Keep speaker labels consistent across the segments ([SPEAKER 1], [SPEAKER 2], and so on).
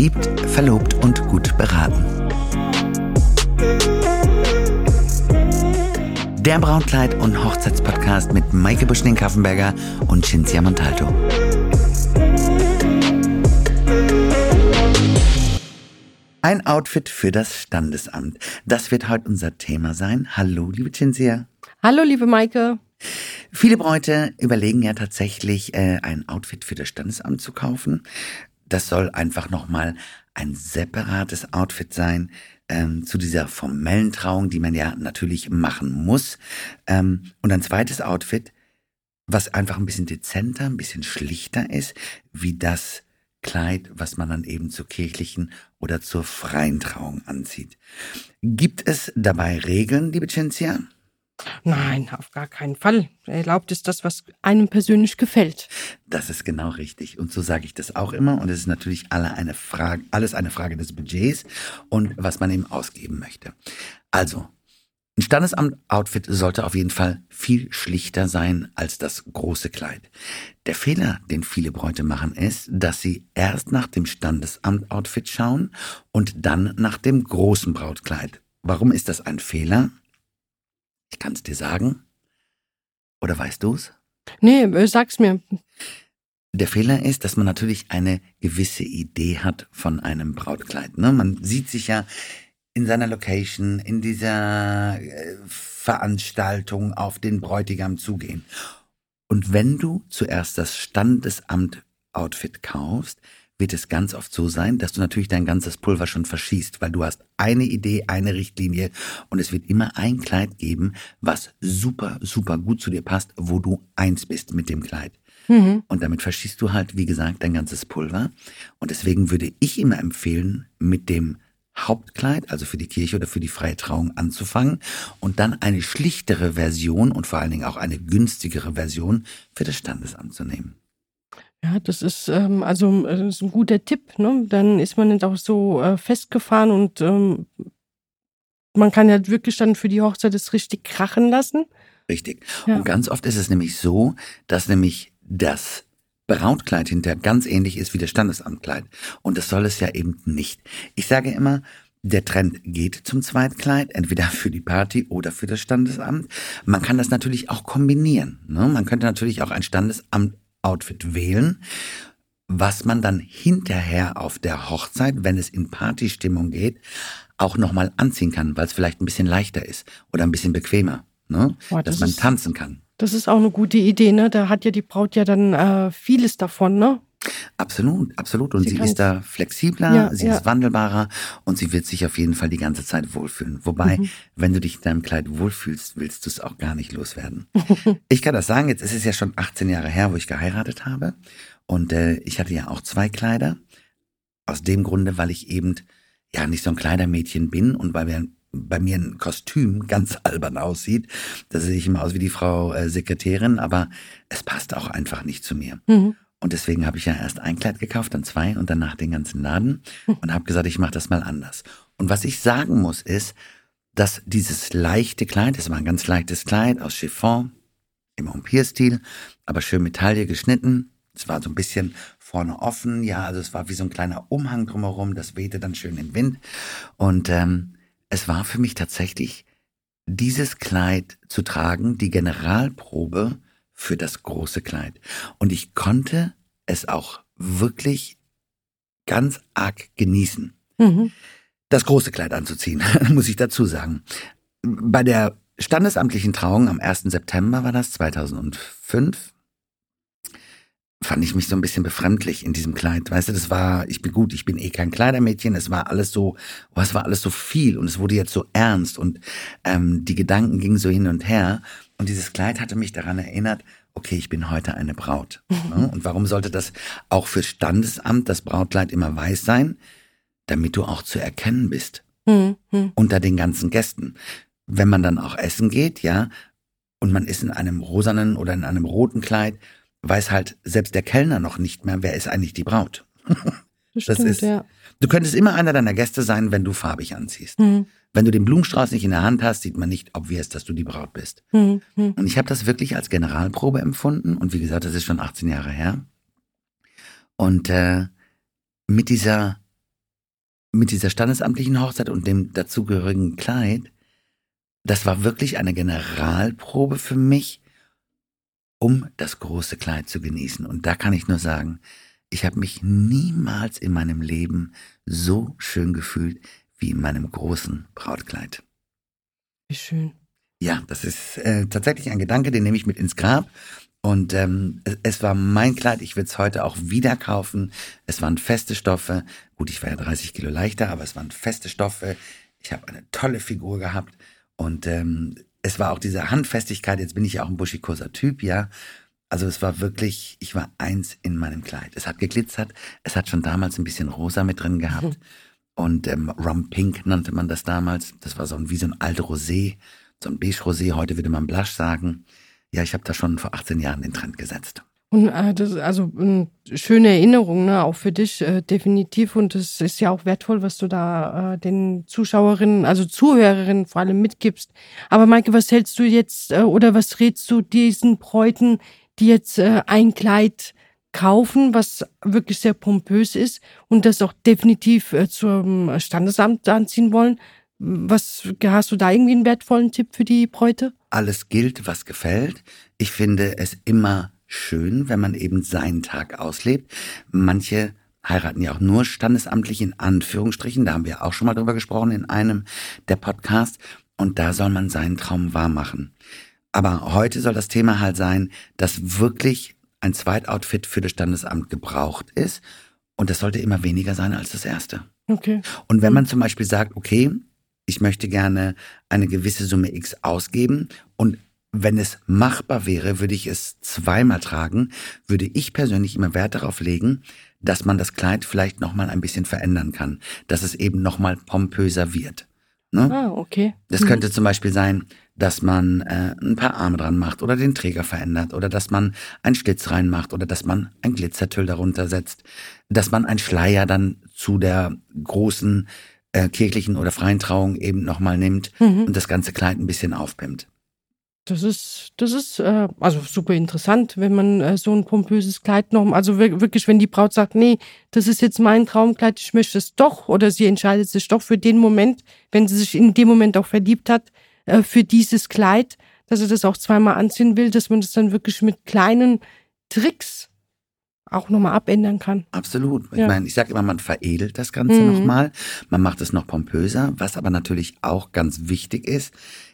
[SPEAKER 1] Verliebt, verlobt und gut beraten. Der Brautkleid- und Hochzeitspodcast mit Maike Buschning-Kaffenberger und Cinzia Montalto. Ein Outfit für das Standesamt. Das wird heute unser Thema sein. Hallo, liebe Cinzia.
[SPEAKER 2] Hallo, liebe Maike.
[SPEAKER 1] Viele Bräute überlegen ja tatsächlich, äh, ein Outfit für das Standesamt zu kaufen. Das soll einfach nochmal ein separates Outfit sein ähm, zu dieser formellen Trauung, die man ja natürlich machen muss. Ähm, und ein zweites Outfit, was einfach ein bisschen dezenter, ein bisschen schlichter ist, wie das Kleid, was man dann eben zur kirchlichen oder zur freien Trauung anzieht. Gibt es dabei Regeln, liebe Cinzia?
[SPEAKER 2] Nein, auf gar keinen Fall. Erlaubt ist das, was einem persönlich gefällt.
[SPEAKER 1] Das ist genau richtig. Und so sage ich das auch immer. Und es ist natürlich alle eine Frage, alles eine Frage des Budgets und was man eben ausgeben möchte. Also, ein Standesamt-Outfit sollte auf jeden Fall viel schlichter sein als das große Kleid. Der Fehler, den viele Bräute machen, ist, dass sie erst nach dem Standesamt-Outfit schauen und dann nach dem großen Brautkleid. Warum ist das ein Fehler? Ich kann es dir sagen. Oder weißt du's?
[SPEAKER 2] Nee, äh, sag's mir.
[SPEAKER 1] Der Fehler ist, dass man natürlich eine gewisse Idee hat von einem Brautkleid. Ne? Man sieht sich ja in seiner Location, in dieser äh, Veranstaltung auf den Bräutigam zugehen. Und wenn du zuerst das Standesamt-Outfit kaufst, wird es ganz oft so sein, dass du natürlich dein ganzes Pulver schon verschießt, weil du hast eine Idee, eine Richtlinie und es wird immer ein Kleid geben, was super, super gut zu dir passt, wo du eins bist mit dem Kleid. Mhm. Und damit verschießt du halt, wie gesagt, dein ganzes Pulver. Und deswegen würde ich immer empfehlen, mit dem Hauptkleid, also für die Kirche oder für die freie Trauung anzufangen und dann eine schlichtere Version und vor allen Dingen auch eine günstigere Version für das Standesamt zu nehmen.
[SPEAKER 2] Ja, das ist ähm, also das ist ein guter Tipp. Ne? Dann ist man nicht auch so äh, festgefahren und ähm, man kann ja wirklich dann für die Hochzeit das richtig krachen lassen.
[SPEAKER 1] Richtig. Ja. Und ganz oft ist es nämlich so, dass nämlich das Brautkleid hinterher ganz ähnlich ist wie das Standesamtkleid. Und das soll es ja eben nicht. Ich sage immer, der Trend geht zum Zweitkleid, entweder für die Party oder für das Standesamt. Man kann das natürlich auch kombinieren. Ne? Man könnte natürlich auch ein Standesamt-Outfit wählen, was man dann hinterher auf der Hochzeit, wenn es in Partystimmung geht, auch nochmal anziehen kann, weil es vielleicht ein bisschen leichter ist oder ein bisschen bequemer. Ne? Boah, das dass man tanzen kann.
[SPEAKER 2] Das ist auch eine gute Idee, ne? Da hat ja die Braut ja dann äh, vieles davon, ne?
[SPEAKER 1] Absolut, absolut. Und sie, sie ist da flexibler, ja, sie ja. ist wandelbarer und sie wird sich auf jeden Fall die ganze Zeit wohlfühlen. Wobei, mhm. wenn du dich in deinem Kleid wohlfühlst, willst du es auch gar nicht loswerden. ich kann das sagen, jetzt ist es ja schon 18 Jahre her, wo ich geheiratet habe. Und äh, ich hatte ja auch zwei Kleider. Aus dem Grunde, weil ich eben ja nicht so ein Kleidermädchen bin und weil wir bei mir ein Kostüm ganz albern aussieht. Da sehe ich immer aus wie die Frau äh, Sekretärin, aber es passt auch einfach nicht zu mir. Mhm. Und deswegen habe ich ja erst ein Kleid gekauft, dann zwei und danach den ganzen Laden und habe gesagt, ich mache das mal anders. Und was ich sagen muss ist, dass dieses leichte Kleid, es war ein ganz leichtes Kleid aus Chiffon im Empire-Stil, aber schön mit Taille geschnitten. Es war so ein bisschen vorne offen, ja, also es war wie so ein kleiner Umhang drumherum, das wehte dann schön im Wind. Und ähm, es war für mich tatsächlich dieses Kleid zu tragen, die Generalprobe für das große Kleid. Und ich konnte es auch wirklich ganz arg genießen, mhm. das große Kleid anzuziehen, muss ich dazu sagen. Bei der standesamtlichen Trauung am 1. September war das 2005, fand ich mich so ein bisschen befremdlich in diesem Kleid. Weißt du, das war, ich bin gut, ich bin eh kein Kleidermädchen, es war alles so, oh, es war alles so viel und es wurde jetzt so ernst und ähm, die Gedanken gingen so hin und her. Und dieses Kleid hatte mich daran erinnert, okay, ich bin heute eine Braut. Mhm. Und warum sollte das auch für Standesamt, das Brautkleid immer weiß sein? Damit du auch zu erkennen bist. Mhm. Unter den ganzen Gästen. Wenn man dann auch essen geht, ja, und man ist in einem rosanen oder in einem roten Kleid, weiß halt selbst der Kellner noch nicht mehr, wer ist eigentlich die Braut.
[SPEAKER 2] Das, das stimmt, ist, ja.
[SPEAKER 1] Du könntest immer einer deiner Gäste sein, wenn du farbig anziehst. Mhm. Wenn du den Blumenstrauß nicht in der Hand hast, sieht man nicht, ob wir es, dass du die Braut bist. Mhm. Und ich habe das wirklich als Generalprobe empfunden. Und wie gesagt, das ist schon 18 Jahre her. Und äh, mit dieser mit dieser standesamtlichen Hochzeit und dem dazugehörigen Kleid, das war wirklich eine Generalprobe für mich, um das große Kleid zu genießen. Und da kann ich nur sagen, ich habe mich niemals in meinem Leben so schön gefühlt wie in meinem großen Brautkleid.
[SPEAKER 2] Wie schön.
[SPEAKER 1] Ja, das ist äh, tatsächlich ein Gedanke, den nehme ich mit ins Grab. Und ähm, es war mein Kleid, ich würde es heute auch wieder kaufen. Es waren feste Stoffe. Gut, ich war ja 30 Kilo leichter, aber es waren feste Stoffe. Ich habe eine tolle Figur gehabt. Und ähm, es war auch diese Handfestigkeit. Jetzt bin ich ja auch ein buschikoser Typ, ja. Also es war wirklich, ich war eins in meinem Kleid. Es hat geglitzert. Es hat schon damals ein bisschen rosa mit drin gehabt. Mhm. Und ähm, Rum Pink nannte man das damals. Das war so ein, wie so ein alte Rosé, so ein Beige Rosé. Heute würde man Blush sagen ja, ich habe da schon vor 18 Jahren den Trend gesetzt.
[SPEAKER 2] Und äh, das ist also eine schöne Erinnerung, ne, auch für dich äh, definitiv. Und es ist ja auch wertvoll, was du da äh, den Zuschauerinnen, also Zuhörerinnen vor allem mitgibst. Aber Maike, was hältst du jetzt äh, oder was rätst du diesen Bräuten, die jetzt äh, ein Kleid kaufen, was wirklich sehr pompös ist und das auch definitiv äh, zum Standesamt anziehen wollen? Was hast du da irgendwie einen wertvollen Tipp für die Bräute?
[SPEAKER 1] Alles gilt, was gefällt. Ich finde es immer schön, wenn man eben seinen Tag auslebt. Manche heiraten ja auch nur standesamtlich in Anführungsstrichen. Da haben wir auch schon mal drüber gesprochen in einem der Podcasts. Und da soll man seinen Traum wahr machen. Aber heute soll das Thema halt sein, dass wirklich ein Zweitoutfit für das Standesamt gebraucht ist. Und das sollte immer weniger sein als das erste.
[SPEAKER 2] Okay.
[SPEAKER 1] Und wenn man zum Beispiel sagt, okay, ich möchte gerne eine gewisse Summe X ausgeben und wenn es machbar wäre, würde ich es zweimal tragen, würde ich persönlich immer Wert darauf legen, dass man das Kleid vielleicht nochmal ein bisschen verändern kann, dass es eben nochmal pompöser wird.
[SPEAKER 2] Ne? Ah, okay.
[SPEAKER 1] Das könnte mhm. zum Beispiel sein, dass man äh, ein paar Arme dran macht oder den Träger verändert oder dass man einen Schlitz reinmacht oder dass man ein Glitzertüll darunter setzt, dass man einen Schleier dann zu der großen äh, kirchlichen oder freien Trauung eben nochmal nimmt mhm. und das ganze Kleid ein bisschen aufpimmt.
[SPEAKER 2] Das ist, das ist äh, also super interessant, wenn man äh, so ein pompöses Kleid noch, also wirklich, wenn die Braut sagt, nee, das ist jetzt mein Traumkleid, ich möchte es doch, oder sie entscheidet sich doch für den Moment, wenn sie sich in dem Moment auch verliebt hat, äh, für dieses Kleid, dass sie das auch zweimal anziehen will, dass man das dann wirklich mit kleinen Tricks auch nochmal abändern kann.
[SPEAKER 1] Absolut. Ich ja. meine, ich sage immer, man veredelt das Ganze mhm. nochmal, man macht es noch pompöser. Was aber natürlich auch ganz wichtig ist,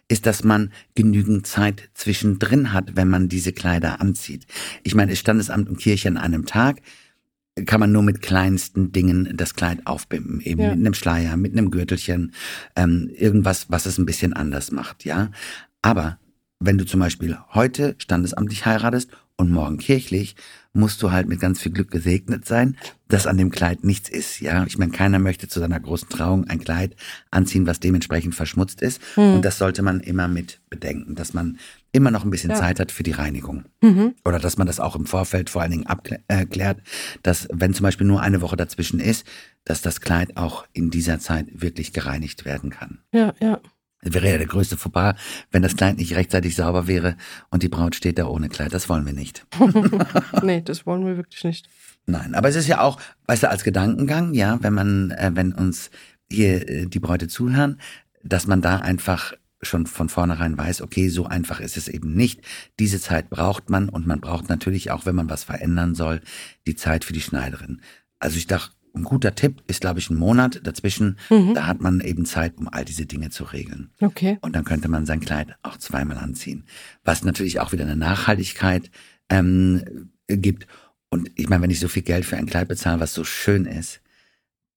[SPEAKER 1] ist, dass man genügend Zeit zwischendrin hat, wenn man diese Kleider anzieht. Ich meine, ist Standesamt und Kirche an einem Tag, kann man nur mit kleinsten Dingen das Kleid aufbimmen, eben ja. mit einem Schleier, mit einem Gürtelchen, ähm, irgendwas, was es ein bisschen anders macht, ja. Aber wenn du zum Beispiel heute standesamtlich heiratest und morgen kirchlich, musst du halt mit ganz viel Glück gesegnet sein, dass an dem Kleid nichts ist. Ja, ich meine, keiner möchte zu seiner großen Trauung ein Kleid anziehen, was dementsprechend verschmutzt ist. Mhm. Und das sollte man immer mit bedenken, dass man immer noch ein bisschen ja. Zeit hat für die Reinigung. Mhm. Oder dass man das auch im Vorfeld vor allen Dingen abklärt, dass wenn zum Beispiel nur eine Woche dazwischen ist, dass das Kleid auch in dieser Zeit wirklich gereinigt werden kann.
[SPEAKER 2] Ja, ja.
[SPEAKER 1] Das wäre ja der größte Fauxpas, wenn das Kleid nicht rechtzeitig sauber wäre und die Braut steht da ohne Kleid. Das wollen wir nicht.
[SPEAKER 2] nee, das wollen wir wirklich nicht.
[SPEAKER 1] Nein, aber es ist ja auch, weißt du, als Gedankengang, ja, wenn man, äh, wenn uns hier äh, die Bräute zuhören, dass man da einfach schon von vornherein weiß, okay, so einfach ist es eben nicht. Diese Zeit braucht man und man braucht natürlich auch, wenn man was verändern soll, die Zeit für die Schneiderin. Also ich dachte, ein guter Tipp ist, glaube ich, ein Monat dazwischen. Mhm. Da hat man eben Zeit, um all diese Dinge zu regeln.
[SPEAKER 2] Okay.
[SPEAKER 1] Und dann könnte man sein Kleid auch zweimal anziehen. Was natürlich auch wieder eine Nachhaltigkeit ähm, gibt. Und ich meine, wenn ich so viel Geld für ein Kleid bezahle, was so schön ist,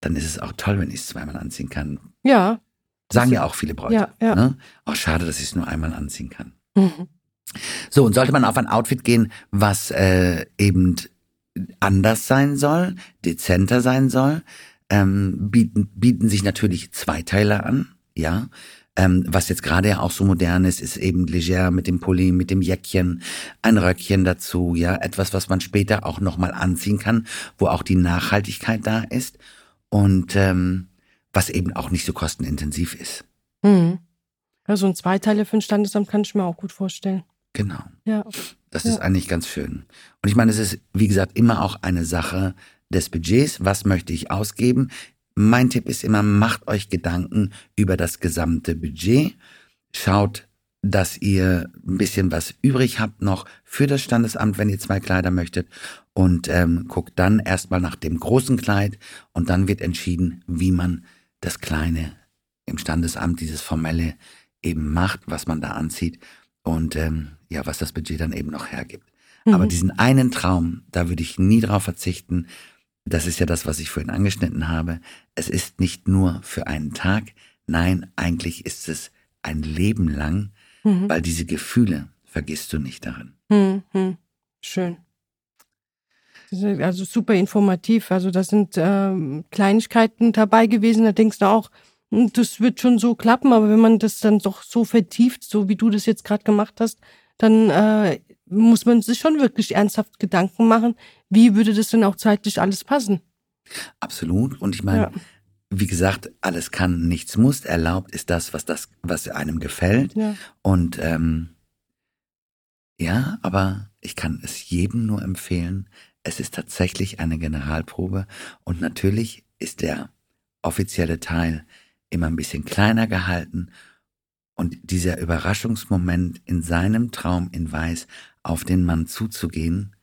[SPEAKER 1] dann ist es auch toll, wenn ich es zweimal anziehen kann.
[SPEAKER 2] Ja.
[SPEAKER 1] Sagen ja auch viele Bräute. Ja, ja. Ne? Auch schade, dass ich es nur einmal anziehen kann. Mhm. So, und sollte man auf ein Outfit gehen, was äh, eben anders sein soll, dezenter sein soll, ähm, bieten, bieten sich natürlich Zweiteiler an, ja. Ähm, was jetzt gerade ja auch so modern ist, ist eben leger mit dem Pulli, mit dem Jäckchen, ein Röckchen dazu, ja. Etwas, was man später auch nochmal anziehen kann, wo auch die Nachhaltigkeit da ist und ähm, was eben auch nicht so kostenintensiv ist.
[SPEAKER 2] Mhm. Ja, so ein Zweiteiler für ein Standesamt kann ich mir auch gut vorstellen.
[SPEAKER 1] Genau.
[SPEAKER 2] Ja.
[SPEAKER 1] Das ja. ist eigentlich ganz schön. Und ich meine, es ist, wie gesagt, immer auch eine Sache des Budgets. Was möchte ich ausgeben? mein Tipp ist immer, macht euch Gedanken über das gesamte Budget. Schaut, dass ihr ein bisschen was übrig habt noch für das Standesamt, wenn ihr zwei Kleider möchtet. Und ähm, guckt dann erstmal nach dem großen Kleid und dann wird entschieden, wie man das Kleine im Standesamt, dieses formelle eben macht, was man da anzieht und ähm, ja, was das Budget dann eben noch hergibt. Mhm. Aber diesen einen Traum, da würde ich nie drauf verzichten. Das ist ja das, was ich vorhin angeschnitten habe. Es ist nicht nur für einen Tag, nein, eigentlich ist es ein Leben lang, mhm. weil diese Gefühle vergisst du nicht darin.
[SPEAKER 2] Mhm. Schön. Also super informativ. Also da sind ähm, Kleinigkeiten dabei gewesen. Da denkst du auch, hm, das wird schon so klappen. Aber wenn man das dann doch so vertieft, so wie du das jetzt gerade gemacht hast, dann äh, muss man sich schon wirklich ernsthaft Gedanken machen, wie würde das denn auch zeitlich alles passen?
[SPEAKER 1] Absolut. Und ich meine, ja. wie gesagt, alles kann, nichts muss. Erlaubt ist das, was das, was einem gefällt. Ja. Und ähm, ja, aber ich kann es jedem nur empfehlen. Es ist tatsächlich eine Generalprobe und natürlich ist der offizielle Teil immer ein bisschen kleiner gehalten und dieser Überraschungsmoment in seinem Traum in Weiß auf den Mann zuzugehen,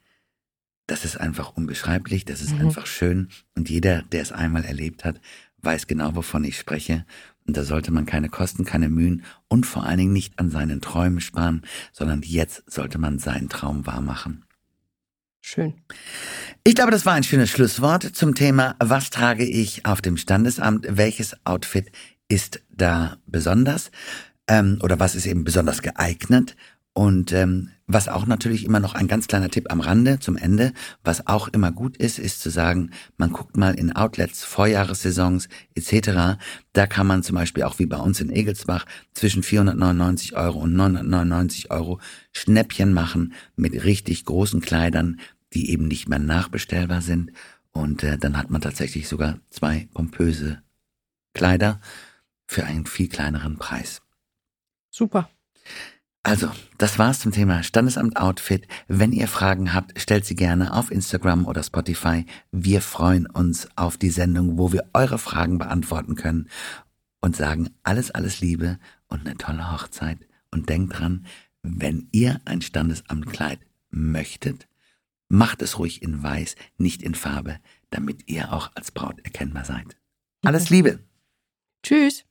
[SPEAKER 1] das ist einfach unbeschreiblich, das ist mhm. einfach schön. Und jeder, der es einmal erlebt hat, weiß genau, wovon ich spreche. Und da sollte man keine Kosten, keine Mühen und vor allen Dingen nicht an seinen Träumen sparen, sondern jetzt sollte man seinen Traum wahrmachen.
[SPEAKER 2] Schön.
[SPEAKER 1] Ich glaube, das war ein schönes Schlusswort zum Thema, was trage ich auf dem Standesamt? Welches Outfit ist da besonders? Ähm, oder was ist eben besonders geeignet? Und ähm, was auch natürlich immer noch ein ganz kleiner Tipp am Rande zum Ende, was auch immer gut ist, ist zu sagen, man guckt mal in Outlets, Vorjahressaisons etc. Da kann man zum Beispiel auch wie bei uns in Egelsbach zwischen 499 Euro und 999 Euro Schnäppchen machen mit richtig großen Kleidern, die eben nicht mehr nachbestellbar sind. Und äh, dann hat man tatsächlich sogar zwei pompöse Kleider für einen viel kleineren Preis.
[SPEAKER 2] Super.
[SPEAKER 1] Also, das war's zum Thema Standesamt Outfit. Wenn ihr Fragen habt, stellt sie gerne auf Instagram oder Spotify. Wir freuen uns auf die Sendung, wo wir eure Fragen beantworten können und sagen alles, alles Liebe und eine tolle Hochzeit. Und denkt dran, wenn ihr ein Standesamtkleid möchtet, macht es ruhig in weiß, nicht in Farbe, damit ihr auch als Braut erkennbar seid. Alles Liebe.
[SPEAKER 2] Tschüss.